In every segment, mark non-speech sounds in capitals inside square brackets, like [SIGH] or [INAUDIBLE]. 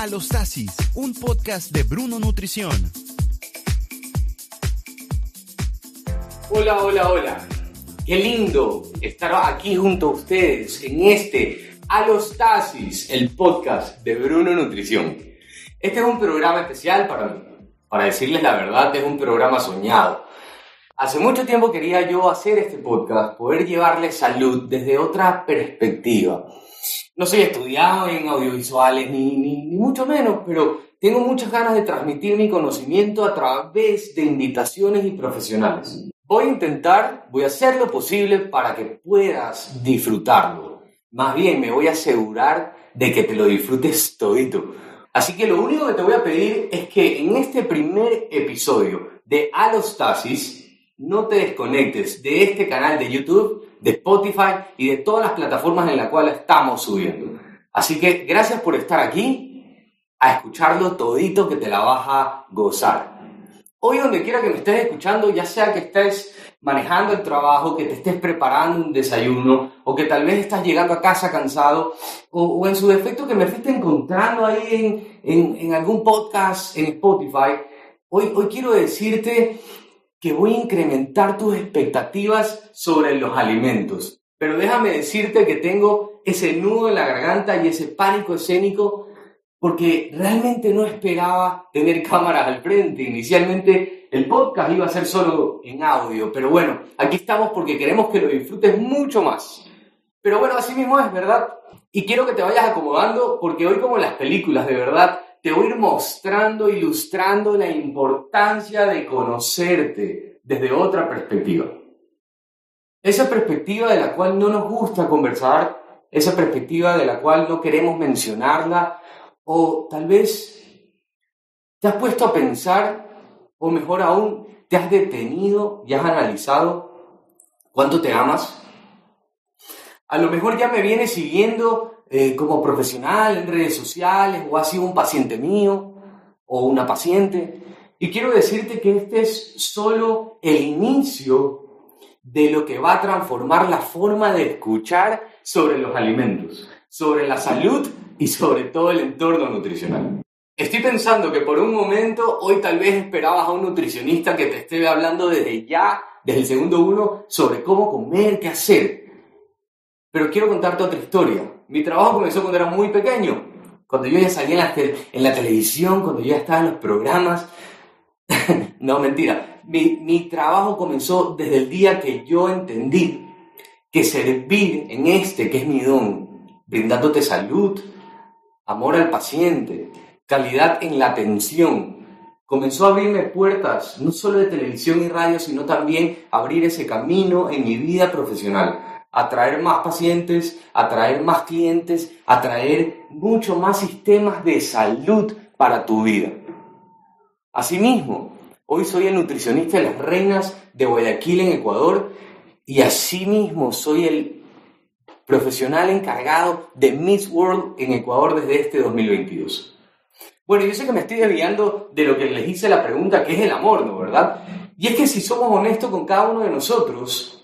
Alostasis, un podcast de Bruno Nutrición. Hola, hola, hola. Qué lindo estar aquí junto a ustedes en este Alostasis, el podcast de Bruno Nutrición. Este es un programa especial para mí. Para decirles la verdad, es un programa soñado. Hace mucho tiempo quería yo hacer este podcast, poder llevarles salud desde otra perspectiva no soy estudiado en audiovisuales, ni, ni, mucho menos, pero tengo muchas ganas de transmitir mi conocimiento a través de invitaciones y profesionales. Voy a intentar, voy a hacer lo posible para que puedas disfrutarlo. Más bien, me voy a asegurar de que te lo disfrutes todito. Así que lo único que te voy a pedir es que en este primer episodio de Alostasis no te desconectes de este canal de YouTube de Spotify y de todas las plataformas en las cuales estamos subiendo. Así que gracias por estar aquí a escucharlo todito que te la vas a gozar. Hoy donde quiera que me estés escuchando, ya sea que estés manejando el trabajo, que te estés preparando un desayuno o que tal vez estás llegando a casa cansado o, en su defecto que me estés encontrando ahí en, en, algún podcast en Spotify, hoy, hoy quiero decirte que voy a incrementar tus expectativas sobre los alimentos. Pero déjame decirte que tengo ese nudo en la garganta y ese pánico escénico porque realmente no esperaba tener cámaras al frente. Inicialmente el podcast iba a ser solo en audio, pero bueno, aquí estamos porque queremos que lo disfrutes mucho más. Pero bueno, así mismo es, ¿verdad? Y quiero que te vayas acomodando porque hoy como en las películas, de verdad, te voy a ir mostrando, ilustrando la importancia de conocerte desde otra perspectiva. Esa perspectiva de la cual no nos gusta conversar, esa perspectiva de la cual no queremos mencionarla, o tal vez te has puesto a pensar, o mejor aún, te has detenido y has analizado cuánto te amas. A lo mejor ya me vienes siguiendo eh, como profesional en redes sociales o has sido un paciente mío o una paciente. Y quiero decirte que este es solo el inicio de lo que va a transformar la forma de escuchar sobre los alimentos, sobre la salud y sobre todo el entorno nutricional. Estoy pensando que por un momento hoy tal vez esperabas a un nutricionista que te esté hablando desde ya, desde el segundo uno, sobre cómo comer, qué hacer. Pero quiero contarte otra historia. Mi trabajo comenzó cuando era muy pequeño, cuando yo ya salía en la, televisión, cuando ya estaba en los programas. [LAUGHS] no, mentira. Mi, mi trabajo comenzó desde el día que yo entendí que servir en este, que es mi don, brindándote salud, amor al paciente, calidad en la atención, comenzó a abrirme puertas, no solo de televisión y radio, sino también abrir ese camino en mi vida profesional atraer más pacientes, atraer más clientes, atraer mucho más sistemas de salud para tu vida. Asimismo, hoy soy el nutricionista de las reinas de Guayaquil en Ecuador y asimismo soy el profesional encargado de Miss World en Ecuador desde este 2022. Bueno, yo sé que me estoy desviando de lo que les hice la pregunta, que es el amor, ¿no? ¿Verdad? Y es que si somos honestos con cada uno de nosotros,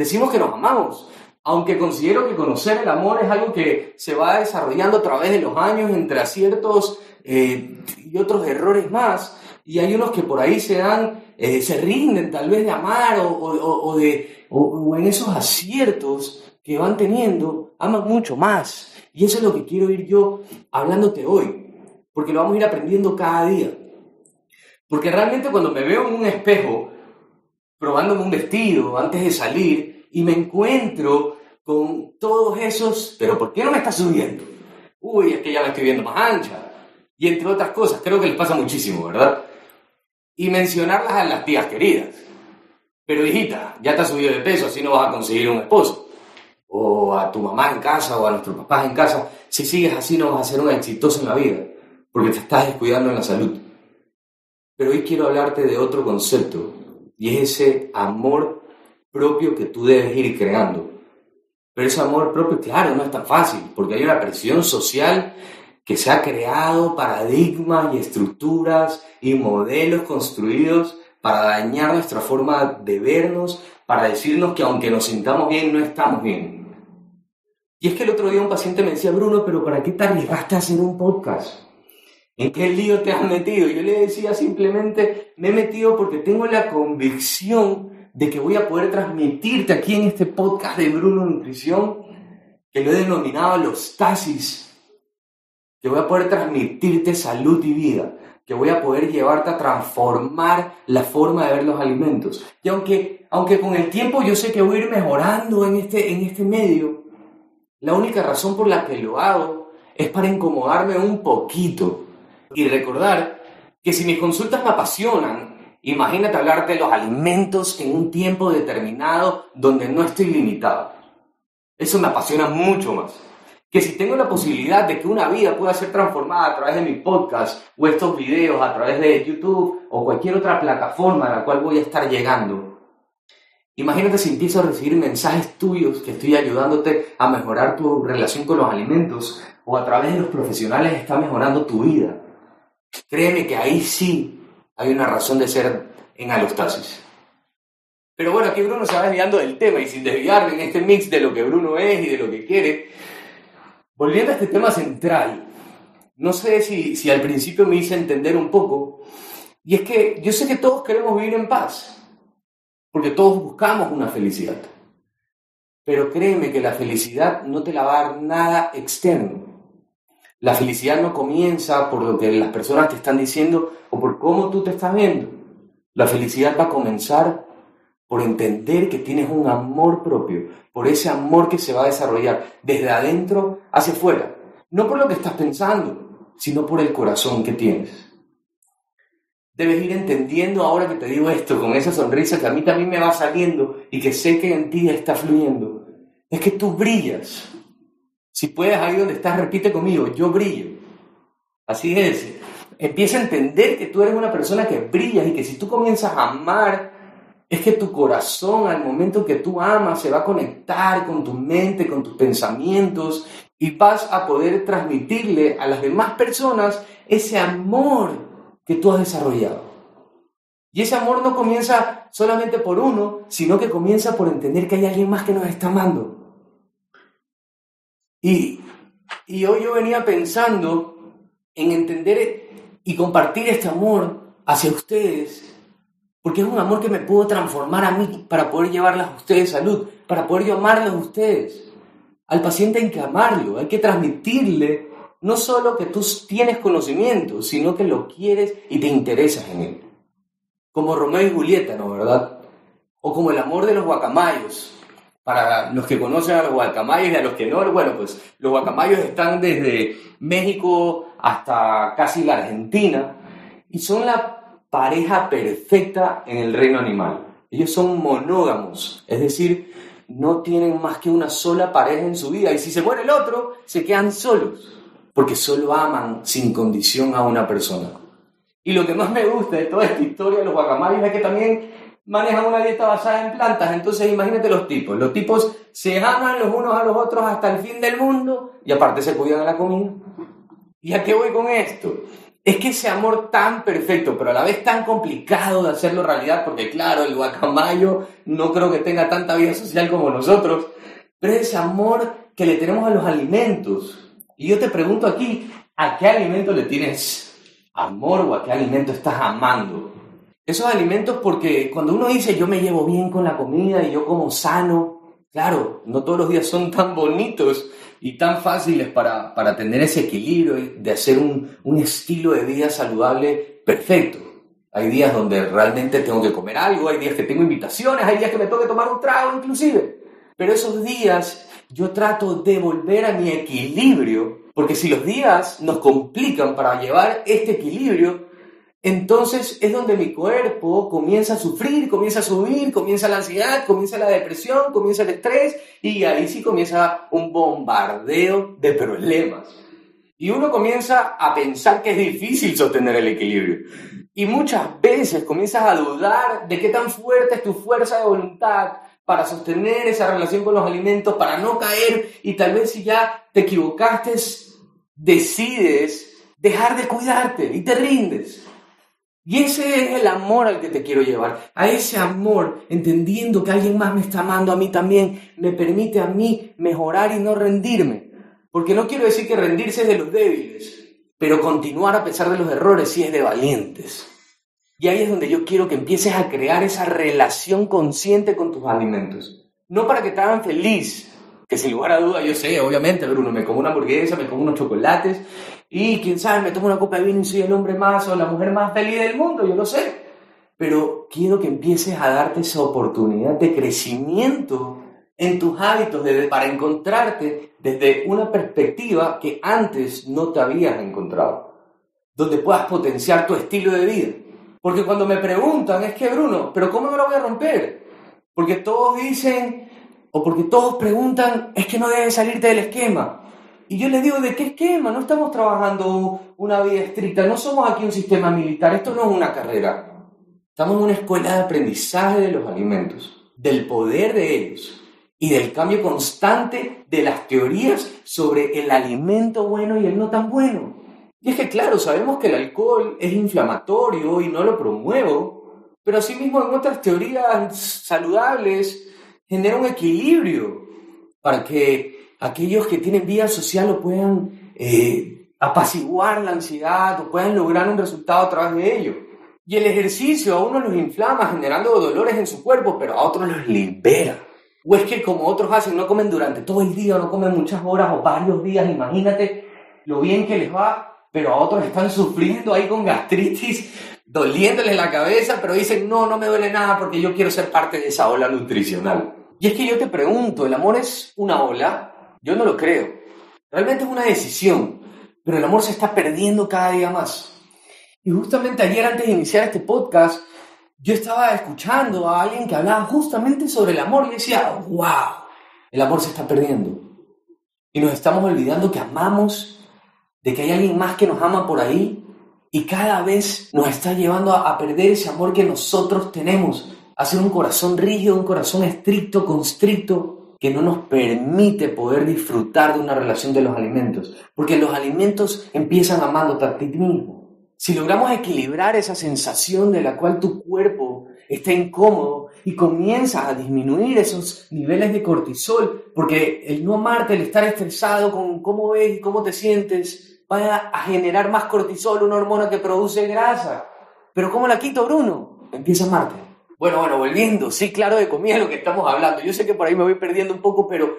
Decimos que nos amamos, aunque considero que conocer el amor es algo que se va desarrollando a través de los años entre aciertos eh, y otros errores más. Y hay unos que por ahí se dan, eh, se rinden tal vez de amar o, de, o en esos aciertos que van teniendo, aman mucho más. Y eso es lo que quiero ir yo hablándote hoy, porque lo vamos a ir aprendiendo cada día. Porque realmente cuando me veo en un espejo, probándome un vestido antes de salir y me encuentro con todos esos, pero ¿por qué no me está subiendo? Uy, es que ya me estoy viendo más ancha. Y entre otras cosas, creo que les pasa muchísimo, ¿verdad? Y mencionarlas a las tías queridas. Pero hijita, ya te has subido de peso, así no vas a conseguir un esposo. O a tu mamá en casa o a nuestros papás en casa. Si sigues así no vas a ser un exitoso en la vida, porque te estás descuidando en la salud. Pero hoy quiero hablarte de otro concepto y es ese amor propio que tú debes ir creando. Pero ese amor propio, claro, no es tan fácil, porque hay una presión social que se ha creado, paradigmas y estructuras y modelos construidos para dañar nuestra forma de vernos, para decirnos que aunque nos sintamos bien, no estamos bien. Y es que el otro día un paciente me decía, Bruno, pero ¿para qué te arriesgaste a hacer un podcast? ¿En qué lío te has metido? Yo le decía simplemente, me he metido porque tengo la convicción de que voy a poder transmitirte aquí en este podcast de Bruno Nutrición, que lo he denominado los tasis, que voy a poder transmitirte salud y vida, que voy a poder llevarte a transformar la forma de ver los alimentos. Y aunque, aunque con el tiempo yo sé que voy a ir mejorando en este, en este medio, la única razón por la que lo hago es para incomodarme un poquito y recordar que si mis consultas me apasionan, imagínate hablarte de los alimentos en un tiempo determinado donde no estoy limitado. Eso me apasiona mucho más. Que si tengo la posibilidad de que una vida pueda ser transformada a través de mi podcast o estos videos, a través de YouTube o cualquier otra plataforma a la cual voy a estar llegando, Imagínate si empiezo a recibir mensajes tuyos que estoy ayudándote a mejorar tu relación con los alimentos o a través de los profesionales está mejorando tu vida. Créeme que ahí sí hay una razón de ser en alostasis. Pero bueno, aquí Bruno se va desviando del tema y sin desviarme en este mix de lo que Bruno es y de lo que quiere, volviendo a este tema central, no sé si, si al principio me hice entender un poco, y es que yo sé que todos queremos vivir en paz, porque todos buscamos una felicidad. Pero créeme que la felicidad no te la va a dar nada externo. La felicidad no comienza por lo que las personas te están diciendo o por cómo tú te estás viendo. La felicidad va a comenzar por entender que tienes un amor propio, por ese amor que se va a desarrollar desde adentro hacia afuera. No por lo que estás pensando, sino por el corazón que tienes. Debes ir entendiendo ahora que te digo esto, con esa sonrisa que a mí también me va saliendo y que sé que en ti está fluyendo. Es que tú brillas. Si puedes, ahí donde estás, repite conmigo, yo brillo. Así es. Empieza a entender que tú eres una persona que brillas y que si tú comienzas a amar, es que tu corazón al momento que tú amas se va a conectar con tu mente, con tus pensamientos y vas a poder transmitirle a las demás personas ese amor que tú has desarrollado. Y ese amor no comienza solamente por uno, sino que comienza por entender que hay alguien más que nos está amando. Y, y hoy yo venía pensando en entender y compartir este amor hacia ustedes, porque es un amor que me pudo transformar a mí para poder llevarles a ustedes salud, para poder llamarles a ustedes. Al paciente hay que amarlo, hay que transmitirle no solo que tú tienes conocimiento, sino que lo quieres y te interesas en él. Como Romeo y Julieta, ¿no? ¿Verdad? O como el amor de los guacamayos. Para los que conocen a los guacamayos y a los que no, bueno, pues los guacamayos están desde México hasta casi la Argentina y son la pareja perfecta en el reino animal. Ellos son monógamos, es decir, no tienen más que una sola pareja en su vida y si se muere el otro, se quedan solos porque solo aman sin condición a una persona. Y lo que más me gusta de toda esta historia de los guacamayos es que también manejan una dieta basada en plantas. Entonces imagínate los tipos. Los tipos se aman los unos a los otros hasta el fin del mundo y aparte se cuidan de la comida. ¿Y a qué voy con esto? Es que ese amor tan perfecto, pero a la vez tan complicado de hacerlo realidad, porque claro, el guacamayo no creo que tenga tanta vida social como nosotros, pero ese amor que le tenemos a los alimentos, y yo te pregunto aquí, ¿a qué alimento le tienes amor o a qué alimento estás amando? Esos alimentos porque cuando uno dice yo me llevo bien con la comida y yo como sano, claro, no todos los días son tan bonitos y tan fáciles para, para tener ese equilibrio de hacer un, un estilo de vida saludable perfecto. Hay días donde realmente tengo que comer algo, hay días que tengo invitaciones, hay días que me tengo que tomar un trago inclusive. Pero esos días yo trato de volver a mi equilibrio, porque si los días nos complican para llevar este equilibrio, entonces es donde mi cuerpo comienza a sufrir, comienza a subir, comienza la ansiedad, comienza la depresión, comienza el estrés y ahí sí comienza un bombardeo de problemas. Y uno comienza a pensar que es difícil sostener el equilibrio. Y muchas veces comienzas a dudar de qué tan fuerte es tu fuerza de voluntad para sostener esa relación con los alimentos, para no caer y tal vez si ya te equivocaste, decides dejar de cuidarte y te rindes. Y ese es el amor al que te quiero llevar. A ese amor, entendiendo que alguien más me está amando a mí también, me permite a mí mejorar y no rendirme. Porque no quiero decir que rendirse es de los débiles. Pero continuar a pesar de los errores sí es de valientes. Y ahí es donde yo quiero que empieces a crear esa relación consciente con tus alimentos. No para que te hagan feliz, que sin lugar a duda yo sé, obviamente, Bruno, me como una hamburguesa, me como unos chocolates y quién sabe, me tomo una copa de vino y soy el hombre más o la mujer más feliz del mundo, yo lo sé. Pero quiero que empieces a darte esa oportunidad de crecimiento en tus hábitos para encontrarte desde una perspectiva que antes no te habías encontrado, donde puedas potenciar tu estilo de vida. Porque cuando me preguntan, es que Bruno, pero ¿cómo no lo voy a romper? Porque todos dicen, o porque todos preguntan, es que no debes salirte del esquema. Y yo les digo, ¿de qué esquema? No estamos trabajando una vida estricta, no somos aquí un sistema militar, esto no es una carrera. Estamos en una escuela de aprendizaje de los alimentos, del poder de ellos y del cambio constante de las teorías sobre el alimento bueno y el no tan bueno. Y es que, claro, sabemos que el alcohol es inflamatorio y no lo promuevo, pero asimismo en otras teorías saludables genera un equilibrio para que aquellos que tienen vida social lo puedan eh, apaciguar la ansiedad o puedan lograr un resultado a través de ello. Y el ejercicio a unos los inflama generando dolores en su cuerpo, pero a otros los libera. O es que como otros hacen, no comen durante todo el día, no comen muchas horas o varios días, imagínate lo bien que les va, pero a otros están sufriendo ahí con gastritis, doliéndoles la cabeza, pero dicen, no, no me duele nada porque yo quiero ser parte de esa ola nutricional. Y es que yo te pregunto, ¿el amor es una ola? Yo no lo creo. Realmente es una decisión, pero el amor se está perdiendo cada día más. Y justamente ayer antes de iniciar este podcast, yo estaba escuchando a alguien que hablaba justamente sobre el amor y decía, wow, el amor se está perdiendo. Y nos estamos olvidando que amamos, de que hay alguien más que nos ama por ahí y cada vez nos está llevando a, perder ese amor que nosotros tenemos, a ser un corazón rígido, un corazón estricto, constricto, que no nos permite poder disfrutar de una relación de los alimentos, porque los alimentos empiezan amándote a ti mismo. Si logramos equilibrar esa sensación de la cual tu cuerpo está incómodo y comienza a disminuir esos niveles de cortisol, porque el no amarte, el estar estresado con cómo ves y cómo te sientes, va a generar más cortisol, una hormona que produce grasa. Pero ¿cómo la quito, Bruno? Empieza a amarte. Bueno, bueno, volviendo, sí, claro, de comida lo que estamos hablando. Yo sé que por ahí me voy perdiendo un poco, pero,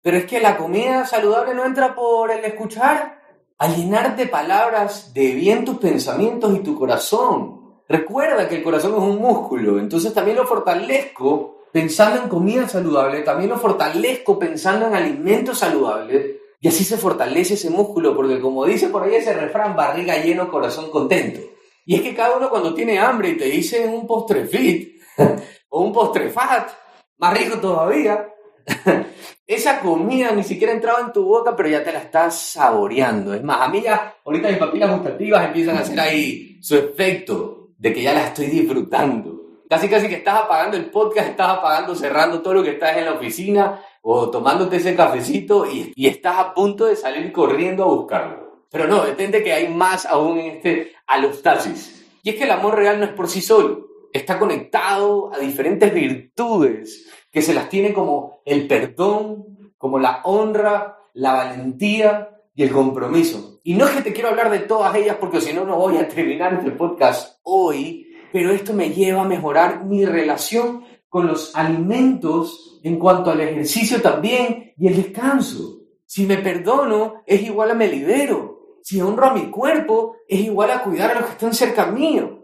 pero es que la comida saludable no entra por el escuchar, a llenar de palabras de bien tus pensamientos y tu corazón. Recuerda que el corazón es un músculo, entonces también lo fortalezco pensando en comida saludable, también lo fortalezco pensando en alimentos saludables y así se fortalece ese músculo, porque como dice por ahí ese refrán, barriga lleno, corazón contento. Y es que cada uno cuando tiene hambre y te dice un postre fit o un postre fat, más rico todavía, esa comida ni siquiera entraba en tu boca, pero ya te la estás saboreando. Es más, a mí ya, ahorita mis papilas gustativas empiezan a hacer ahí su efecto de que ya la estoy disfrutando. Casi, casi que estás apagando el podcast, estás apagando, cerrando todo lo que estás en la oficina o tomándote ese cafecito y, y estás a punto de salir corriendo a buscarlo. Pero no, depende que hay más aún en este alostasis. Y es que el amor real no es por sí solo, está conectado a diferentes virtudes que se las tiene como el perdón, como la honra, la valentía y el compromiso. Y no es que te quiero hablar de todas ellas porque si no, no voy a terminar este podcast hoy, pero esto me lleva a mejorar mi relación con los alimentos en cuanto al ejercicio también y el descanso. Si me perdono, es igual a me libero. Si honro a mi cuerpo, es igual a cuidar a los que están cerca mío,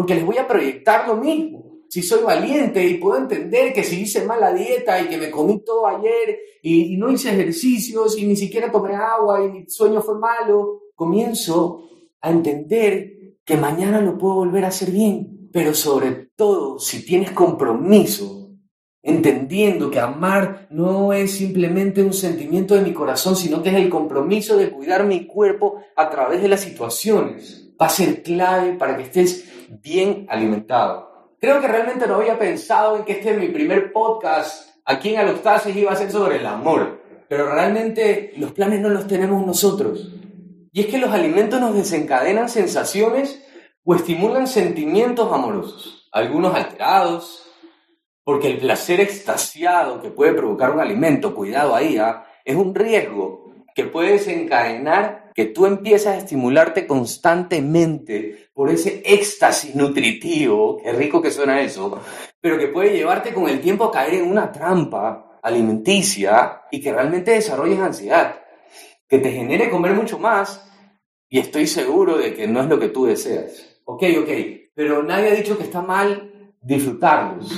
porque les voy a proyectar lo mismo si soy valiente y puedo entender que si hice mala dieta y que me comí todo ayer y, no hice ejercicios y ni siquiera tomé agua y mi sueño fue malo, comienzo a entender que mañana lo puedo volver a hacer bien. Pero sobre todo, si tienes compromiso, entendiendo que amar no es simplemente un sentimiento de mi corazón, sino que es el compromiso de cuidar mi cuerpo a través de las situaciones, va a ser clave para que estés bien alimentado. Creo que realmente no había pensado en que este mi primer podcast aquí en Alostasis iba a ser sobre el amor, pero realmente los planes no los tenemos nosotros. Y es que los alimentos nos desencadenan sensaciones o estimulan sentimientos amorosos, algunos alterados, porque el placer extasiado que puede provocar un alimento, cuidado ahí, ¿ah? es un riesgo que puede desencadenar que tú empiezas a estimularte constantemente por ese éxtasis nutritivo, qué rico que suena eso, pero que puede llevarte con el tiempo a caer en una trampa alimenticia y que realmente desarrolles ansiedad, que te genere comer mucho más y estoy seguro de que no es lo que tú deseas. Ok, ok, pero nadie ha dicho que está mal disfrutarlos.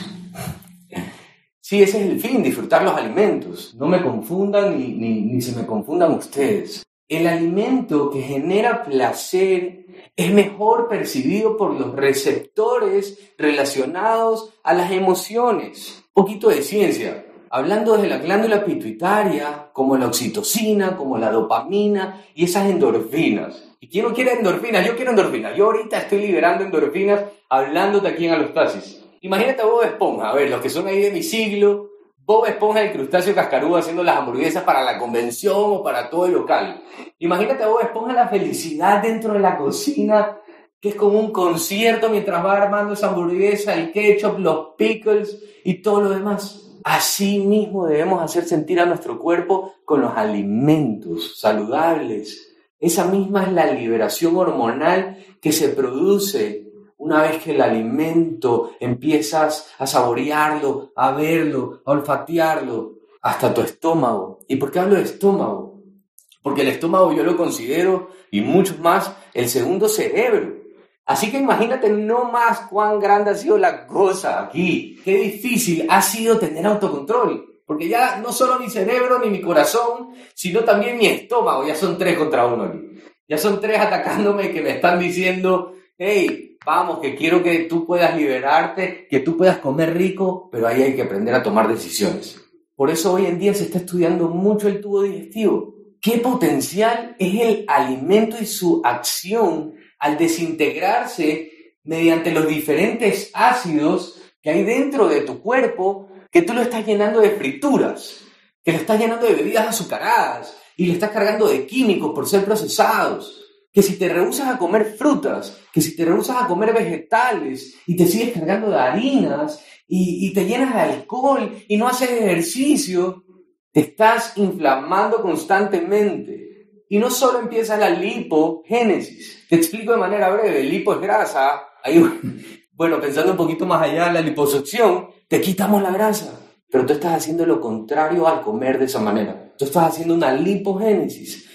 Sí, ese es el fin, disfrutar los alimentos. No me confundan ni, ni, ni se me confundan ustedes. El alimento que genera placer es mejor percibido por los receptores relacionados a las emociones. Un poquito de ciencia. Hablando de la glándula pituitaria, como la oxitocina, como la dopamina y esas endorfinas. ¿Y quién no quiere endorfinas? Yo quiero endorfinas. Yo ahorita estoy liberando endorfinas hablándote aquí en Alostasis. Imagínate a Bob Esponja, a ver, los que son ahí de mi siglo, Bob Esponja el crustáceo cascarudo haciendo las hamburguesas para la convención o para todo el local. Imagínate a Bob Esponja la felicidad dentro de la cocina, que es como un concierto mientras va armando esa hamburguesa, el ketchup, los pickles y todo lo demás. Así mismo debemos hacer sentir a nuestro cuerpo con los alimentos saludables. Esa misma es la liberación hormonal que se produce una vez que el alimento empiezas a saborearlo, a verlo, a olfatearlo, hasta tu estómago. ¿Y por qué hablo de estómago? Porque el estómago yo lo considero, y muchos más, el segundo cerebro. Así que imagínate no más cuán grande ha sido la cosa aquí, qué difícil ha sido tener autocontrol. Porque ya no solo mi cerebro ni mi corazón, sino también mi estómago, ya son tres contra uno. Ya son tres atacándome que me están diciendo, hey, vamos, que quiero que tú puedas liberarte, que tú puedas comer rico, pero ahí hay que aprender a tomar decisiones. Por eso hoy en día se está estudiando mucho el tubo digestivo. ¿Qué potencial es el alimento y su acción al desintegrarse mediante los diferentes ácidos que hay dentro de tu cuerpo, que tú lo estás llenando de frituras, que lo estás llenando de bebidas azucaradas y le estás cargando de químicos por ser procesados? Que si te rehusas a comer frutas, que si te rehusas a comer vegetales y te sigues cargando de harinas y, te llenas de alcohol y no haces ejercicio, te estás inflamando constantemente. Y no solo empieza la lipogénesis. Te explico de manera breve. Lipo es grasa. [LAUGHS] bueno, pensando un poquito más allá, la liposucción, te quitamos la grasa. Pero tú estás haciendo lo contrario al comer de esa manera. Tú estás haciendo una lipogénesis.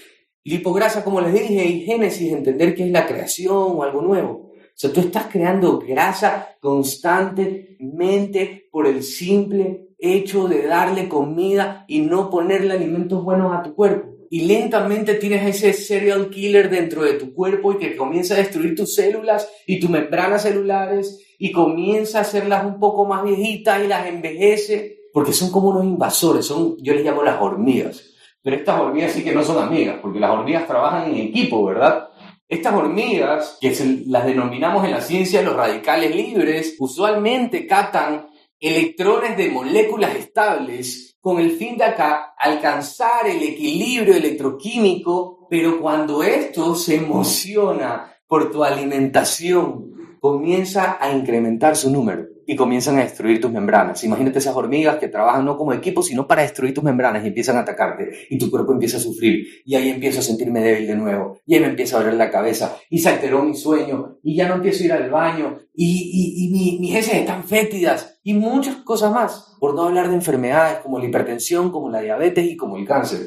Lipograsa, como les dije, y génesis, entender que es la creación o algo nuevo. O sea, tú estás creando grasa constantemente por el simple hecho de darle comida y no ponerle alimentos buenos a tu cuerpo y lentamente tienes ese serial killer dentro de tu cuerpo y que comienza a destruir tus células y tus membranas celulares y comienza a hacerlas un poco más viejitas y las envejece porque son como unos invasores, son, yo les llamo las hormigas. Pero estas hormigas sí que no son amigas, porque las hormigas trabajan en equipo, ¿verdad? Estas hormigas, que las denominamos en la ciencia los radicales libres, usualmente captan electrones de moléculas estables con el fin de acá alcanzar el equilibrio electroquímico, pero cuando esto se emociona por tu alimentación, comienza a incrementar su número y comienzan a destruir tus membranas. Imagínate esas hormigas que trabajan no como equipo, sino para destruir tus membranas y empiezan a atacarte y tu cuerpo empieza a sufrir y ahí empiezo a sentirme débil de nuevo y ahí me empieza a doler la cabeza y se alteró mi sueño y ya no empiezo a ir al baño y, y, mis heces están fétidas y muchas cosas más, por no hablar de enfermedades como la hipertensión, como la diabetes y como el cáncer.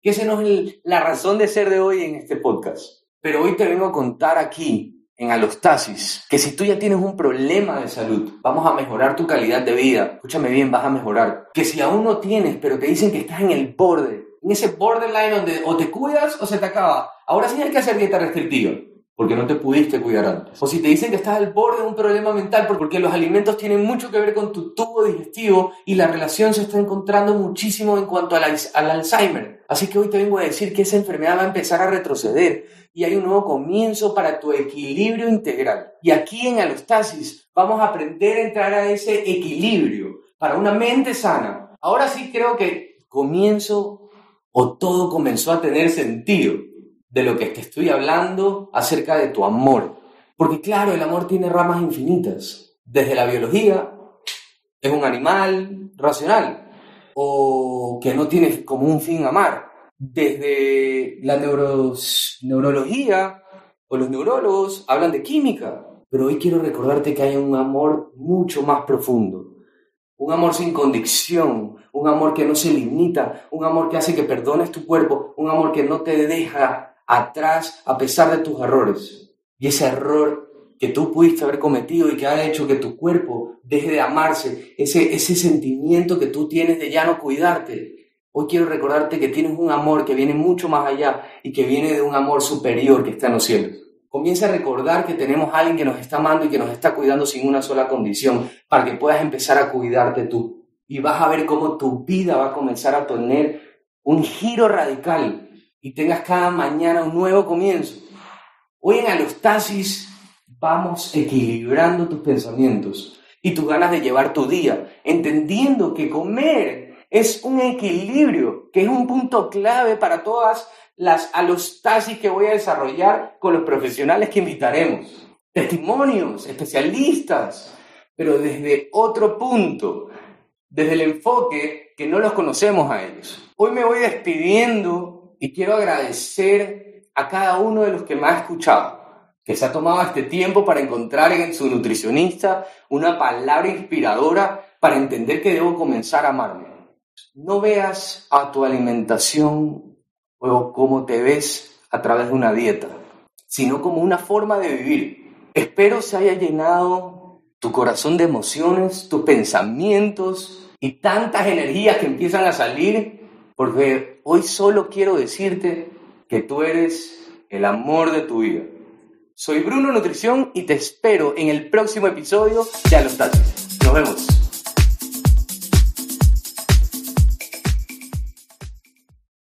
Que esa no es la razón de ser de hoy en este podcast. Pero hoy te vengo a contar aquí en alostasis, que si tú ya tienes un problema de salud, vamos a mejorar tu calidad de vida. Escúchame bien, vas a mejorar. Que si aún no tienes, pero te dicen que estás en el borde, en ese borderline donde o te cuidas o se te acaba. Ahora sí hay que hacer dieta restrictiva porque no te pudiste cuidar antes. O si te dicen que estás al borde de un problema mental porque los alimentos tienen mucho que ver con tu tubo digestivo y la relación se está encontrando muchísimo en cuanto al, al Alzheimer. Así que hoy te vengo a decir que esa enfermedad va a empezar a retroceder y hay un nuevo comienzo para tu equilibrio integral. Y aquí en Alostasis vamos a aprender a entrar a ese equilibrio para una mente sana. Ahora sí creo que comienzo o todo comenzó a tener sentido de lo que te estoy hablando acerca de tu amor. Porque claro, el amor tiene ramas infinitas. Desde la biología, es un animal racional o que no tiene como un fin amar desde la neurología o los neurólogos hablan de química, pero hoy quiero recordarte que hay un amor mucho más profundo, un amor sin condición, un amor que no se limita, un amor que hace que perdones tu cuerpo, un amor que no te deja atrás a pesar de tus errores. Y ese error que tú pudiste haber cometido y que ha hecho que tu cuerpo deje de amarse, ese, ese sentimiento que tú tienes de ya no cuidarte. Hoy quiero recordarte que tienes un amor que viene mucho más allá y que viene de un amor superior que está en los cielos. Comienza a recordar que tenemos a alguien que nos está amando y que nos está cuidando sin una sola condición para que puedas empezar a cuidarte tú. Y vas a ver cómo tu vida va a comenzar a tener un giro radical y tengas cada mañana un nuevo comienzo. Hoy en Alostasis vamos equilibrando tus pensamientos y tus ganas de llevar tu día, entendiendo que comer es un equilibrio, que es un punto clave para todas las alostasis que voy a desarrollar con los profesionales que invitaremos. Testimonios, especialistas, pero desde otro punto, desde el enfoque que no los conocemos a ellos. Hoy me voy despidiendo y quiero agradecer a cada uno de los que me ha escuchado que se ha tomado este tiempo para encontrar en su nutricionista una palabra inspiradora para entender que debo comenzar a amarme. No veas a tu alimentación o cómo te ves a través de una dieta, sino como una forma de vivir. Espero se haya llenado tu corazón de emociones, tus pensamientos y tantas energías que empiezan a salir, porque hoy solo quiero decirte que tú eres el amor de tu vida. Soy Bruno Nutrición y te espero en el próximo episodio de Nos vemos.